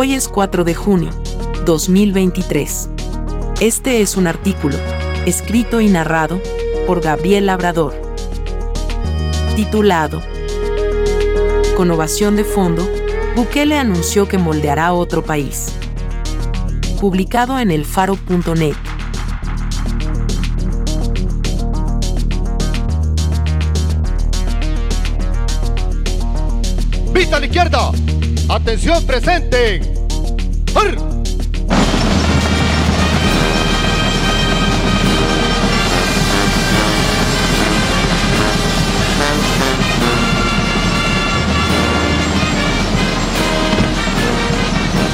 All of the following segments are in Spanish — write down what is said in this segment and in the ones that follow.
Hoy es 4 de junio, 2023. Este es un artículo, escrito y narrado por Gabriel Labrador, titulado Con ovación de fondo, Bukele anunció que moldeará otro país. Publicado en elfaro.net. ¡Vista a la izquierda! ¡Atención presente! ¡Ar!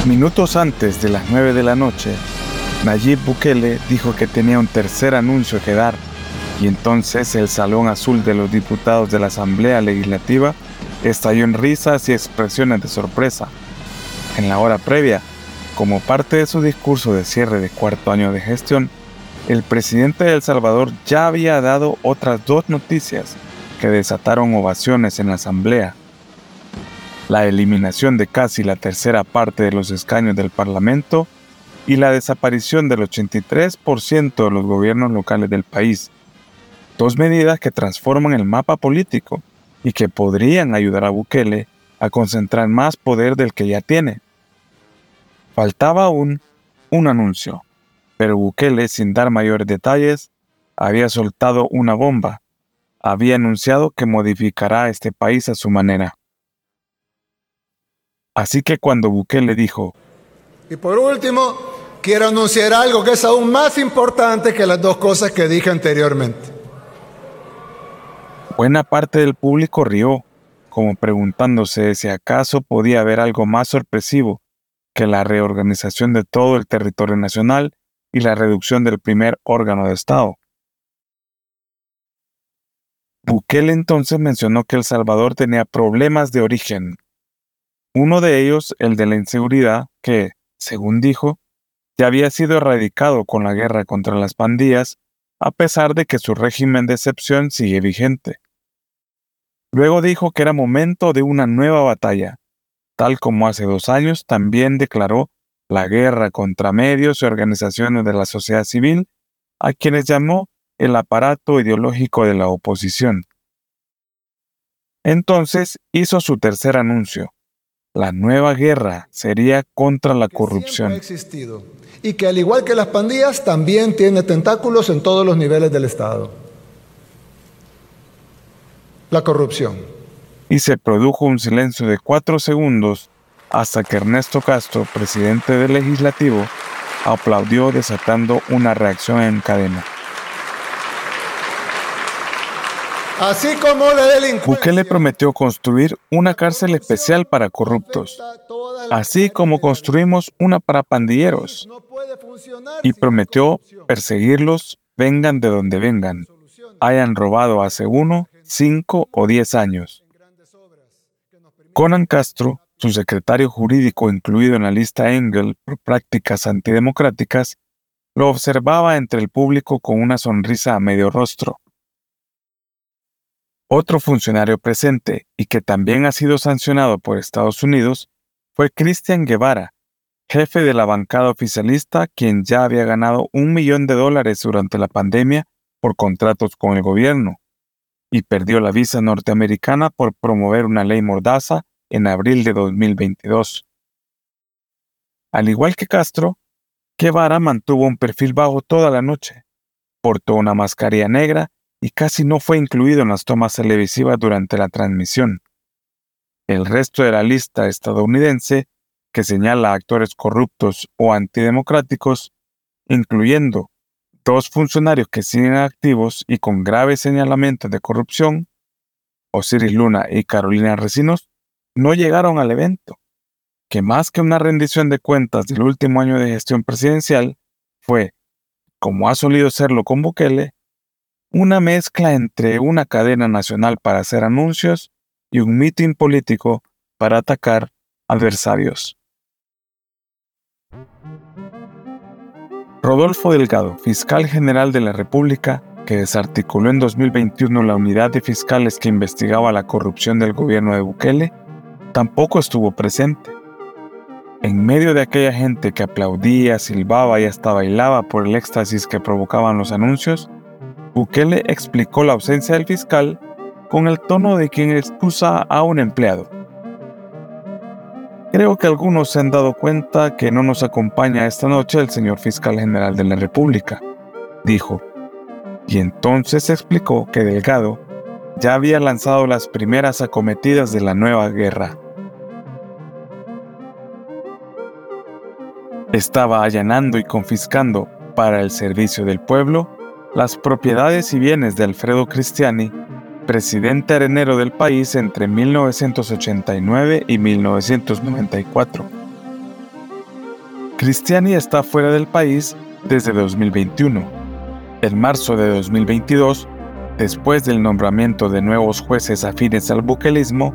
Minutos antes de las 9 de la noche, Nayib Bukele dijo que tenía un tercer anuncio que dar, y entonces el Salón Azul de los Diputados de la Asamblea Legislativa estalló en risas y expresiones de sorpresa. En la hora previa, como parte de su discurso de cierre de cuarto año de gestión, el presidente de El Salvador ya había dado otras dos noticias que desataron ovaciones en la Asamblea la eliminación de casi la tercera parte de los escaños del Parlamento y la desaparición del 83% de los gobiernos locales del país. Dos medidas que transforman el mapa político y que podrían ayudar a Bukele a concentrar más poder del que ya tiene. Faltaba aún un anuncio, pero Bukele, sin dar mayores detalles, había soltado una bomba. Había anunciado que modificará este país a su manera. Así que cuando Bukele dijo, Y por último, quiero anunciar algo que es aún más importante que las dos cosas que dije anteriormente. buena parte del público rió, como preguntándose si acaso podía haber algo más sorpresivo que la reorganización de todo el territorio nacional y la reducción del primer órgano de Estado. Bukele entonces mencionó que El Salvador tenía problemas de origen uno de ellos, el de la inseguridad, que, según dijo, ya había sido erradicado con la guerra contra las pandillas, a pesar de que su régimen de excepción sigue vigente. Luego dijo que era momento de una nueva batalla, tal como hace dos años también declaró la guerra contra medios y organizaciones de la sociedad civil, a quienes llamó el aparato ideológico de la oposición. Entonces hizo su tercer anuncio, la nueva guerra sería contra la corrupción. Ha existido y que al igual que las pandillas también tiene tentáculos en todos los niveles del Estado. La corrupción. Y se produjo un silencio de cuatro segundos hasta que Ernesto Castro, presidente del legislativo, aplaudió desatando una reacción en cadena. Así como la delincuencia. Bukele prometió construir una cárcel especial para corruptos, así como construimos una para pandilleros, y prometió perseguirlos vengan de donde vengan, hayan robado hace uno, cinco o diez años. Conan Castro, su secretario jurídico incluido en la lista Engel por prácticas antidemocráticas, lo observaba entre el público con una sonrisa a medio rostro. Otro funcionario presente y que también ha sido sancionado por Estados Unidos fue Cristian Guevara, jefe de la bancada oficialista, quien ya había ganado un millón de dólares durante la pandemia por contratos con el gobierno, y perdió la visa norteamericana por promover una ley mordaza en abril de 2022. Al igual que Castro, Guevara mantuvo un perfil bajo toda la noche, portó una mascarilla negra y casi no fue incluido en las tomas televisivas durante la transmisión. El resto de la lista estadounidense, que señala a actores corruptos o antidemocráticos, incluyendo dos funcionarios que siguen activos y con graves señalamientos de corrupción, Osiris Luna y Carolina Recinos, no llegaron al evento. que más que una rendición de cuentas del último año de gestión presidencial, fue, como ha solido serlo con Bukele, una mezcla entre una cadena nacional para hacer anuncios y un mitin político para atacar adversarios. Rodolfo Delgado, fiscal general de la República, que desarticuló en 2021 la unidad de fiscales que investigaba la corrupción del gobierno de Bukele, tampoco estuvo presente. En medio de aquella gente que aplaudía, silbaba y hasta bailaba por el éxtasis que provocaban los anuncios, Bukele explicó la ausencia del fiscal con el tono de quien excusa a un empleado. Creo que algunos se han dado cuenta que no nos acompaña esta noche el señor fiscal general de la República, dijo. Y entonces explicó que Delgado ya había lanzado las primeras acometidas de la nueva guerra. Estaba allanando y confiscando para el servicio del pueblo las propiedades y bienes de Alfredo Cristiani, presidente arenero del país entre 1989 y 1994. Cristiani está fuera del país desde 2021. En marzo de 2022, después del nombramiento de nuevos jueces afines al buquelismo,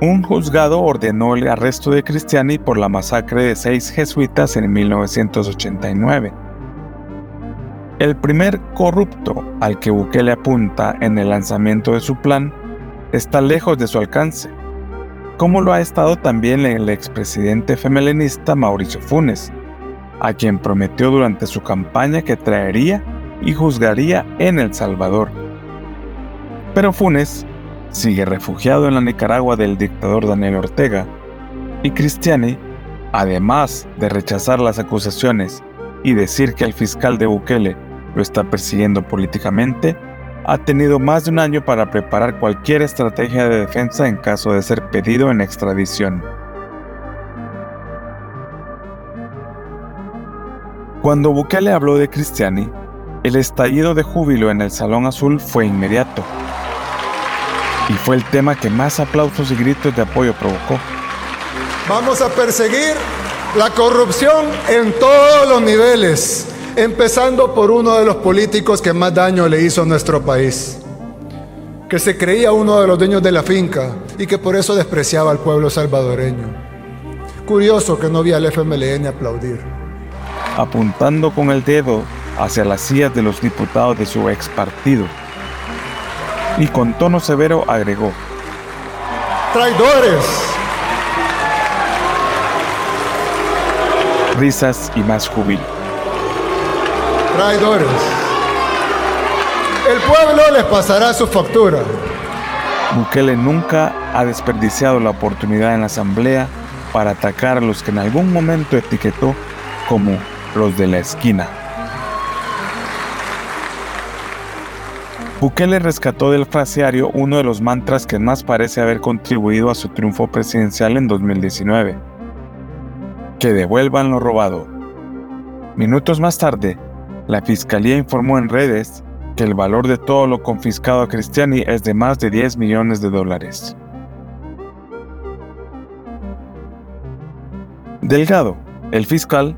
un juzgado ordenó el arresto de Cristiani por la masacre de seis jesuitas en 1989. El primer corrupto al que Bukele apunta en el lanzamiento de su plan está lejos de su alcance, como lo ha estado también el expresidente femelinista Mauricio Funes, a quien prometió durante su campaña que traería y juzgaría en El Salvador. Pero Funes sigue refugiado en la Nicaragua del dictador Daniel Ortega, y Cristiani, además de rechazar las acusaciones y decir que el fiscal de Bukele lo está persiguiendo políticamente, ha tenido más de un año para preparar cualquier estrategia de defensa en caso de ser pedido en extradición. Cuando Bukele habló de Cristiani, el estallido de júbilo en el Salón Azul fue inmediato. Y fue el tema que más aplausos y gritos de apoyo provocó. Vamos a perseguir la corrupción en todos los niveles, empezando por uno de los políticos que más daño le hizo a nuestro país, que se creía uno de los dueños de la finca y que por eso despreciaba al pueblo salvadoreño. Curioso que no vi al FMLN aplaudir. Apuntando con el dedo hacia las sillas de los diputados de su ex partido. Y con tono severo agregó, ¡Traidores! risas y más júbilo. Traidores. El pueblo les pasará su factura. Bukele nunca ha desperdiciado la oportunidad en la asamblea para atacar a los que en algún momento etiquetó como los de la esquina. Bukele rescató del fraseario uno de los mantras que más parece haber contribuido a su triunfo presidencial en 2019. Que devuelvan lo robado. Minutos más tarde, la fiscalía informó en redes que el valor de todo lo confiscado a Cristiani es de más de 10 millones de dólares. Delgado, el fiscal,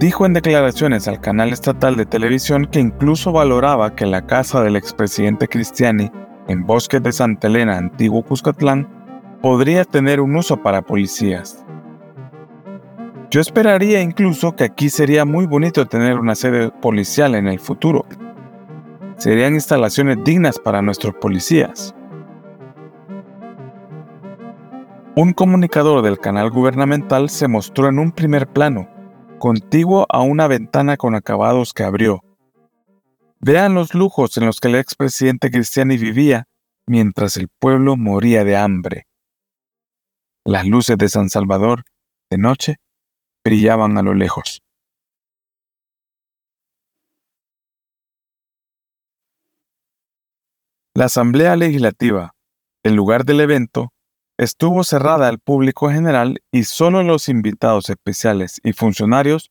dijo en declaraciones al canal estatal de televisión que incluso valoraba que la casa del expresidente Cristiani en Bosque de Santa Elena, antiguo Cuscatlán, podría tener un uso para policías. Yo esperaría incluso que aquí sería muy bonito tener una sede policial en el futuro. Serían instalaciones dignas para nuestros policías. Un comunicador del canal gubernamental se mostró en un primer plano, contiguo a una ventana con acabados que abrió. Vean los lujos en los que el expresidente Cristiani vivía mientras el pueblo moría de hambre. Las luces de San Salvador, de noche, brillaban a lo lejos. La Asamblea Legislativa, el lugar del evento, estuvo cerrada al público general y solo los invitados especiales y funcionarios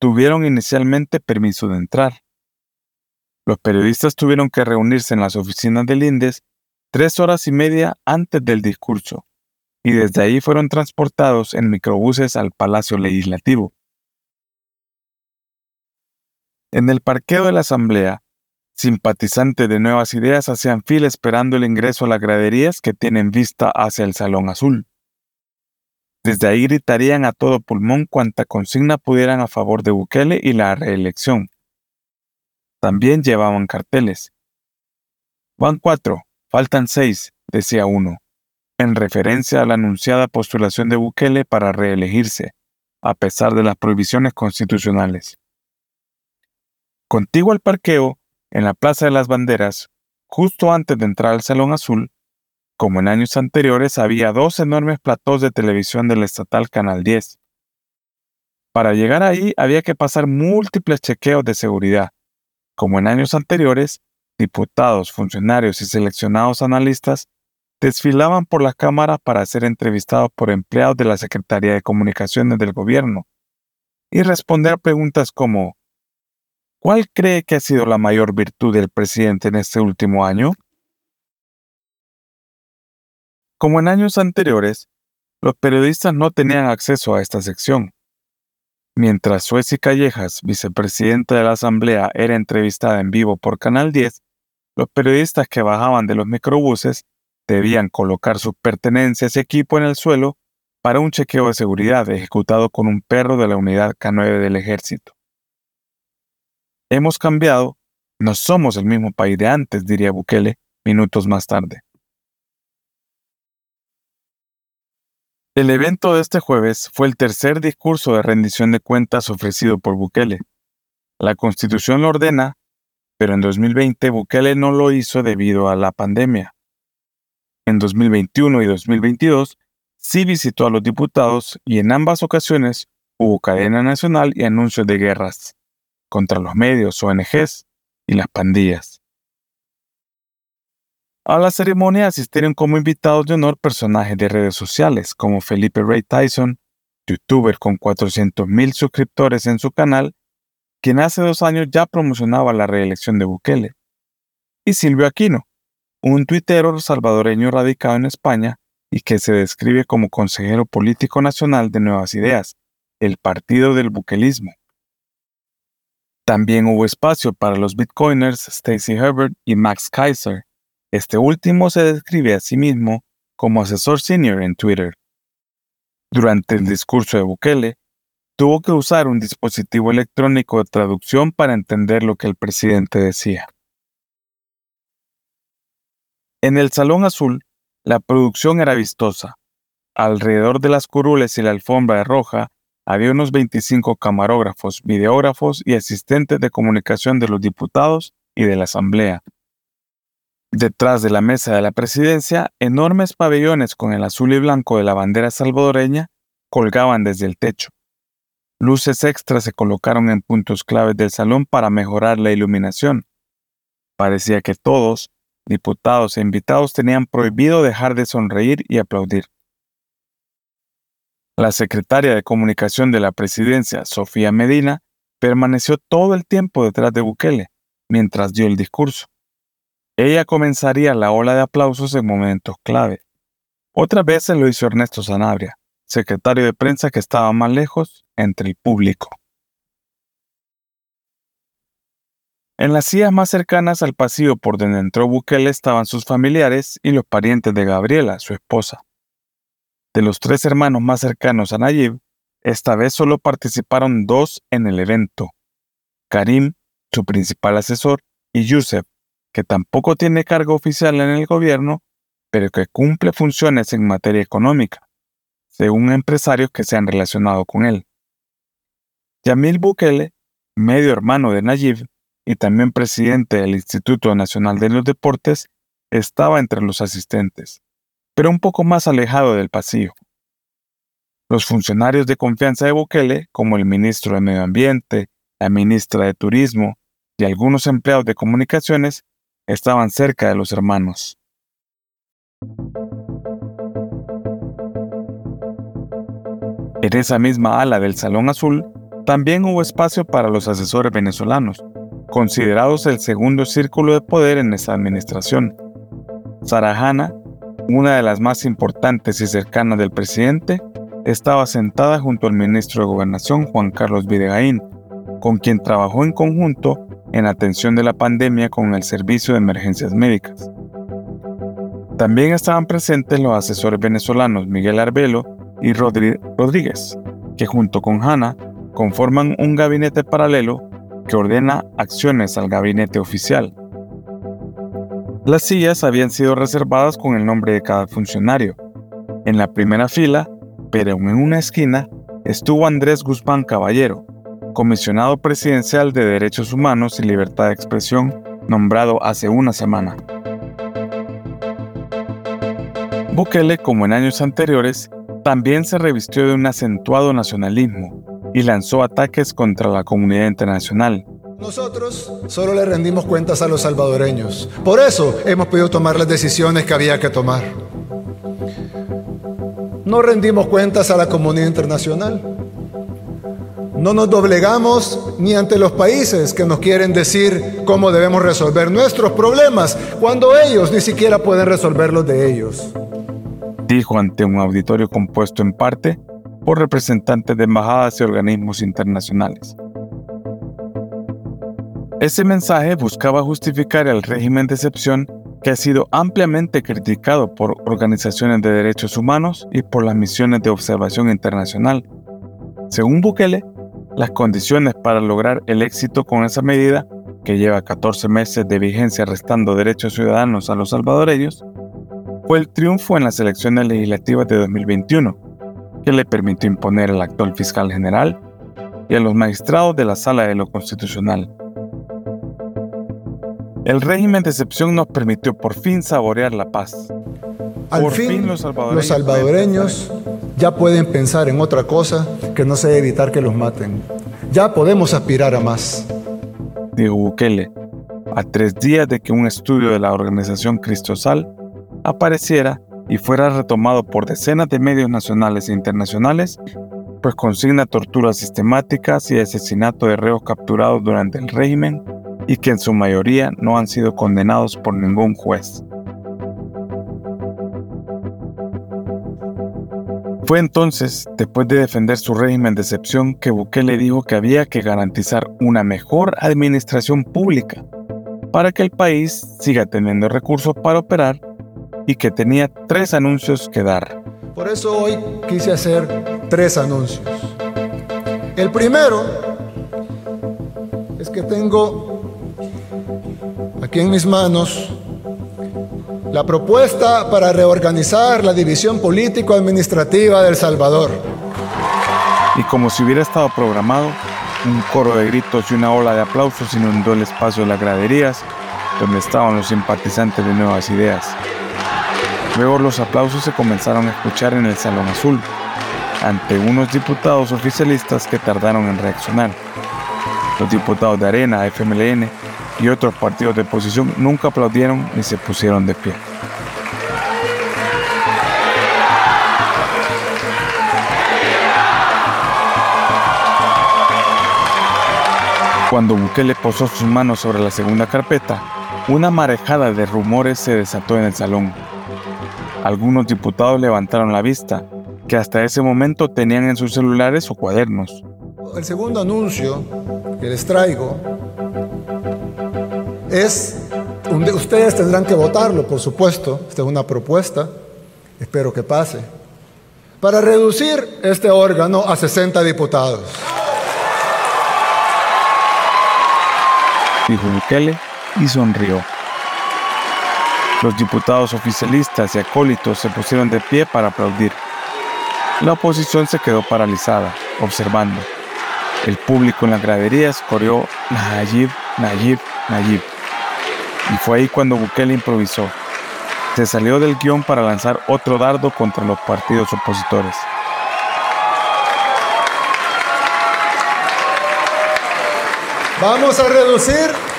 tuvieron inicialmente permiso de entrar. Los periodistas tuvieron que reunirse en las oficinas del INDES tres horas y media antes del discurso, y desde ahí fueron transportados en microbuses al Palacio Legislativo. En el parqueo de la Asamblea, simpatizantes de Nuevas Ideas hacían fila esperando el ingreso a las graderías que tienen vista hacia el Salón Azul. Desde ahí gritarían a todo pulmón cuanta consigna pudieran a favor de Bukele y la reelección. También llevaban carteles. Van cuatro, faltan seis, decía uno, en referencia a la anunciada postulación de Bukele para reelegirse, a pesar de las prohibiciones constitucionales. Contigo al parqueo, en la Plaza de las Banderas, justo antes de entrar al Salón Azul, como en años anteriores había dos enormes platós de televisión del estatal Canal 10. Para llegar ahí había que pasar múltiples chequeos de seguridad. Como en años anteriores, diputados, funcionarios y seleccionados analistas desfilaban por las cámaras para ser entrevistados por empleados de la Secretaría de Comunicaciones del Gobierno y responder preguntas como ¿Cuál cree que ha sido la mayor virtud del presidente en este último año? Como en años anteriores, los periodistas no tenían acceso a esta sección. Mientras Suez Callejas, vicepresidenta de la Asamblea, era entrevistada en vivo por Canal 10, los periodistas que bajaban de los microbuses debían colocar sus pertenencias y equipo en el suelo para un chequeo de seguridad ejecutado con un perro de la unidad K9 del ejército. Hemos cambiado, no somos el mismo país de antes, diría Bukele minutos más tarde. El evento de este jueves fue el tercer discurso de rendición de cuentas ofrecido por Bukele. La constitución lo ordena, pero en 2020 Bukele no lo hizo debido a la pandemia. En 2021 y 2022 sí visitó a los diputados y en ambas ocasiones hubo cadena nacional y anuncios de guerras contra los medios, ONGs y las pandillas. A la ceremonia asistieron como invitados de honor personajes de redes sociales como Felipe Ray Tyson, youtuber con 400.000 suscriptores en su canal, quien hace dos años ya promocionaba la reelección de Bukele, y Silvio Aquino, un tuitero salvadoreño radicado en España y que se describe como consejero político nacional de Nuevas Ideas, el partido del buquelismo. También hubo espacio para los bitcoiners Stacy Herbert y Max Kaiser, este último se describe a sí mismo como asesor senior en Twitter. Durante el discurso de Bukele, tuvo que usar un dispositivo electrónico de traducción para entender lo que el presidente decía. En el Salón Azul, la producción era vistosa. Alrededor de las curules y la alfombra roja había unos 25 camarógrafos, videógrafos y asistentes de comunicación de los diputados y de la Asamblea, Detrás de la mesa de la presidencia, enormes pabellones con el azul y blanco de la bandera salvadoreña colgaban desde el techo. Luces extras se colocaron en puntos claves del salón para mejorar la iluminación. Parecía que todos, diputados e invitados, tenían prohibido dejar de sonreír y aplaudir. La secretaria de comunicación de la presidencia, Sofía Medina, permaneció todo el tiempo detrás de Bukele, mientras dio el discurso. Ella comenzaría la ola de aplausos en momentos clave. Otras veces lo hizo Ernesto Sanabria, secretario de prensa que estaba más lejos entre el público. En las sillas más cercanas al pasillo por donde entró Bukele estaban sus familiares y los parientes de Gabriela, su esposa. De los tres hermanos más cercanos a Nayib, esta vez solo participaron dos en el evento. Karim, su principal asesor, y Yusef, que tampoco tiene cargo oficial en el gobierno, pero que cumple funciones en materia económica, según empresarios que se han relacionado con él. Yamil Bukele, medio hermano de Nayib y también presidente del Instituto Nacional de los Deportes, estaba entre los asistentes, pero un poco más alejado del pasillo. Los funcionarios de confianza de Bukele, como el ministro de Medio Ambiente, la ministra de Turismo y algunos empleados de comunicaciones, estaban cerca de los hermanos. En esa misma ala del Salón Azul también hubo espacio para los asesores venezolanos, considerados el segundo círculo de poder en esa administración. Sarahana, una de las más importantes y cercanas del presidente, estaba sentada junto al ministro de Gobernación Juan Carlos Videgaín, con quien trabajó en conjunto en atención de la pandemia con el Servicio de Emergencias Médicas. También estaban presentes los asesores venezolanos Miguel Arbelo y Rodríguez, que junto con Hanna conforman un gabinete paralelo que ordena acciones al gabinete oficial. Las sillas habían sido reservadas con el nombre de cada funcionario. En la primera fila, pero en una esquina, estuvo Andrés Guzmán Caballero, comisionado presidencial de Derechos Humanos y Libertad de Expresión, nombrado hace una semana. Bukele, como en años anteriores, también se revistió de un acentuado nacionalismo y lanzó ataques contra la comunidad internacional. Nosotros solo le rendimos cuentas a los salvadoreños. Por eso hemos podido tomar las decisiones que había que tomar. No rendimos cuentas a la comunidad internacional. No nos doblegamos ni ante los países que nos quieren decir cómo debemos resolver nuestros problemas cuando ellos ni siquiera pueden resolver los de ellos. Dijo ante un auditorio compuesto en parte por representantes de embajadas y organismos internacionales. Ese mensaje buscaba justificar el régimen de excepción que ha sido ampliamente criticado por organizaciones de derechos humanos y por las misiones de observación internacional. Según Bukele, las condiciones para lograr el éxito con esa medida, que lleva 14 meses de vigencia restando derechos ciudadanos a los salvadoreños, fue el triunfo en las elecciones legislativas de 2021, que le permitió imponer al actual fiscal general y a los magistrados de la Sala de lo Constitucional. El régimen de excepción nos permitió por fin saborear la paz. Al fin, los salvadoreños, ya pueden pensar en otra cosa que no sea evitar que los maten. Ya podemos aspirar a más. Dijo Bukele, a tres días de que un estudio de la organización Cristosal apareciera y fuera retomado por decenas de medios nacionales e internacionales, pues consigna torturas sistemáticas y asesinato de reos capturados durante el régimen y que en su mayoría no han sido condenados por ningún juez. Fue entonces, después de defender su régimen de excepción, que Bukele dijo que había que garantizar una mejor administración pública para que el país siga teniendo recursos para operar y que tenía tres anuncios que dar. Por eso hoy quise hacer tres anuncios. El primero es que tengo aquí en mis manos la propuesta para reorganizar la división político-administrativa del Salvador. Y como si hubiera estado programado, un coro de gritos y una ola de aplausos inundó el espacio de las graderías donde estaban los simpatizantes de Nuevas Ideas. Luego los aplausos se comenzaron a escuchar en el Salón Azul, ante unos diputados oficialistas que tardaron en reaccionar. Los diputados de Arena, FMLN y otros partidos de oposición nunca aplaudieron ni se pusieron de pie. Cuando Bukele posó sus manos sobre la segunda carpeta, una marejada de rumores se desató en el salón. Algunos diputados levantaron la vista, que hasta ese momento tenían en sus celulares o cuadernos. El segundo anuncio que les traigo es, ustedes tendrán que votarlo, por supuesto, esta es una propuesta, espero que pase, para reducir este órgano a 60 diputados. Dijo Bukele y sonrió. Los diputados oficialistas y acólitos se pusieron de pie para aplaudir. La oposición se quedó paralizada, observando. El público en las graderías corrió Nayib, Nayib, Nayib. Y fue ahí cuando Bukele improvisó. Se salió del guion para lanzar otro dardo contra los partidos opositores. Vamos a reducir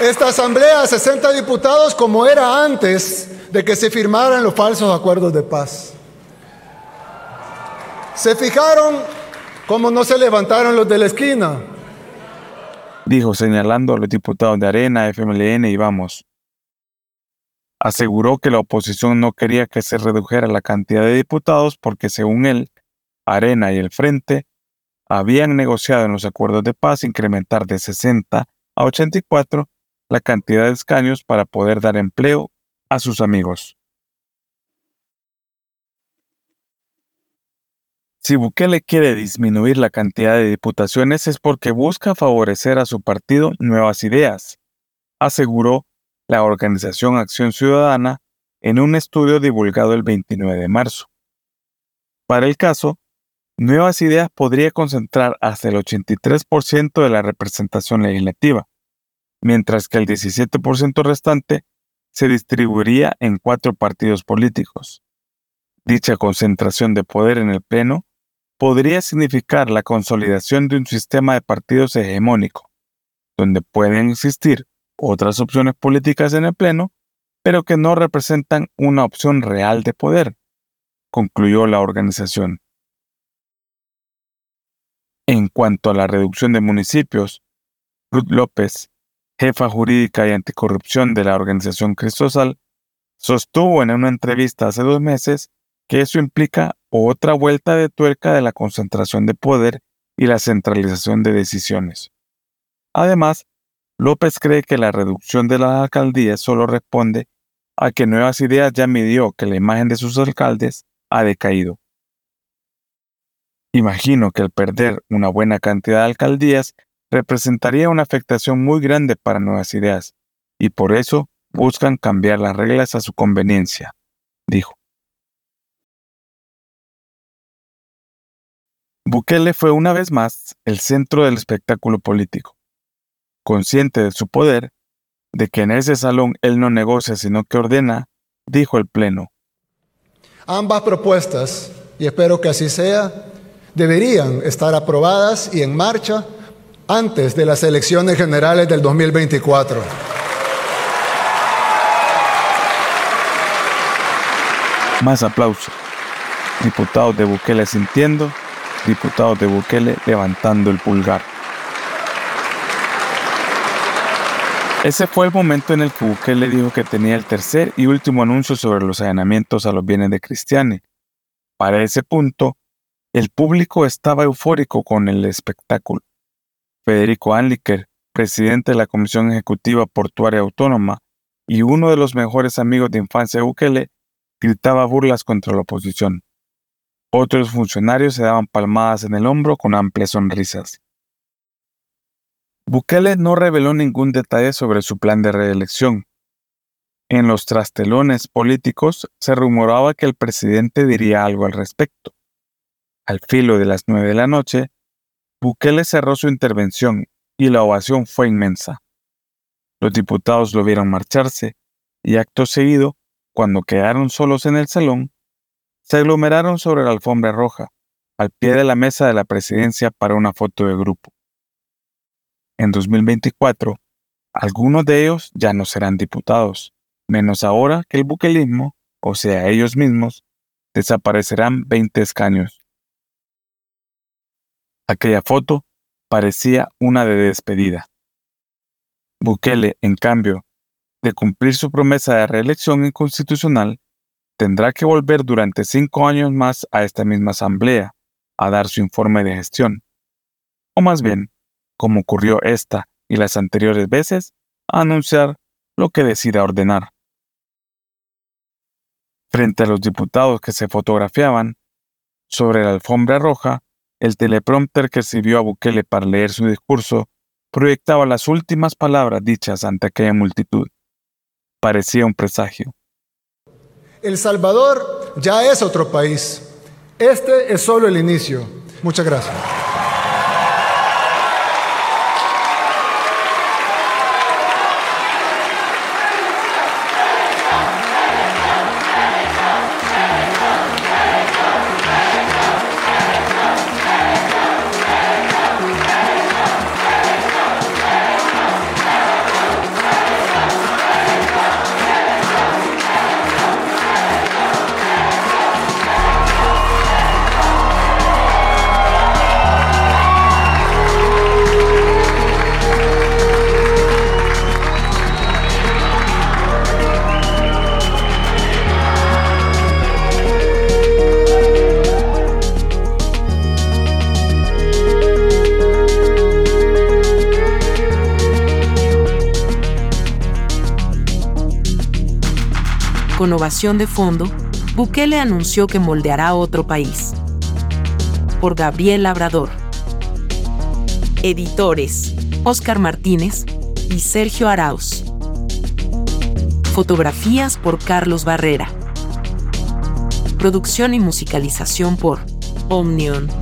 esta asamblea a 60 diputados como era antes de que se firmaran los falsos acuerdos de paz. ¿Se fijaron cómo no se levantaron los de la esquina? dijo señalando a los diputados de Arena, FMLN y Vamos. Aseguró que la oposición no quería que se redujera la cantidad de diputados porque según él, Arena y el Frente habían negociado en los acuerdos de paz incrementar de 60 a 84 la cantidad de escaños para poder dar empleo a sus amigos. Si Bukele quiere disminuir la cantidad de diputaciones es porque busca favorecer a su partido Nuevas Ideas, aseguró la organización Acción Ciudadana en un estudio divulgado el 29 de marzo. Para el caso, Nuevas Ideas podría concentrar hasta el 83% de la representación legislativa, mientras que el 17% restante se distribuiría en cuatro partidos políticos. Dicha concentración de poder en el Pleno podría significar la consolidación de un sistema de partidos hegemónico, donde pueden existir otras opciones políticas en el Pleno, pero que no representan una opción real de poder, concluyó la organización. En cuanto a la reducción de municipios, Ruth López, jefa jurídica y anticorrupción de la organización Cristosal, sostuvo en una entrevista hace dos meses que eso implica otra vuelta de tuerca de la concentración de poder y la centralización de decisiones. Además, López cree que la reducción de las alcaldías solo responde a que Nuevas Ideas ya midió que la imagen de sus alcaldes ha decaído. Imagino que el perder una buena cantidad de alcaldías representaría una afectación muy grande para Nuevas Ideas, y por eso buscan cambiar las reglas a su conveniencia, dijo. Bukele fue una vez más el centro del espectáculo político. Consciente de su poder, de que en ese salón él no negocia sino que ordena, dijo el Pleno. Ambas propuestas, y espero que así sea, deberían estar aprobadas y en marcha antes de las elecciones generales del 2024. Más aplausos. Diputados de Bukele sintiendo diputados de Bukele levantando el pulgar. Ese fue el momento en el que Bukele dijo que tenía el tercer y último anuncio sobre los allanamientos a los bienes de Cristiani. Para ese punto, el público estaba eufórico con el espectáculo. Federico Anliker, presidente de la Comisión Ejecutiva Portuaria Autónoma y uno de los mejores amigos de infancia de Bukele, gritaba burlas contra la oposición. Otros funcionarios se daban palmadas en el hombro con amplias sonrisas. Bukele no reveló ningún detalle sobre su plan de reelección. En los trastelones políticos se rumoraba que el presidente diría algo al respecto. Al filo de las nueve de la noche, Bukele cerró su intervención y la ovación fue inmensa. Los diputados lo vieron marcharse y acto seguido, cuando quedaron solos en el salón, se aglomeraron sobre la alfombra roja, al pie de la mesa de la presidencia para una foto de grupo. En 2024, algunos de ellos ya no serán diputados, menos ahora que el buquelismo, o sea, ellos mismos, desaparecerán 20 escaños. Aquella foto parecía una de despedida. Bukele, en cambio, de cumplir su promesa de reelección inconstitucional, tendrá que volver durante cinco años más a esta misma asamblea a dar su informe de gestión. O más bien, como ocurrió esta y las anteriores veces, a anunciar lo que decida ordenar. Frente a los diputados que se fotografiaban, sobre la alfombra roja, el teleprompter que sirvió a Bukele para leer su discurso proyectaba las últimas palabras dichas ante aquella multitud. Parecía un presagio. El Salvador ya es otro país. Este es solo el inicio. Muchas gracias. Con ovación de fondo, Bukele anunció que moldeará otro país. Por Gabriel Labrador. Editores: Oscar Martínez y Sergio Arauz. Fotografías por Carlos Barrera. Producción y musicalización por Omnion.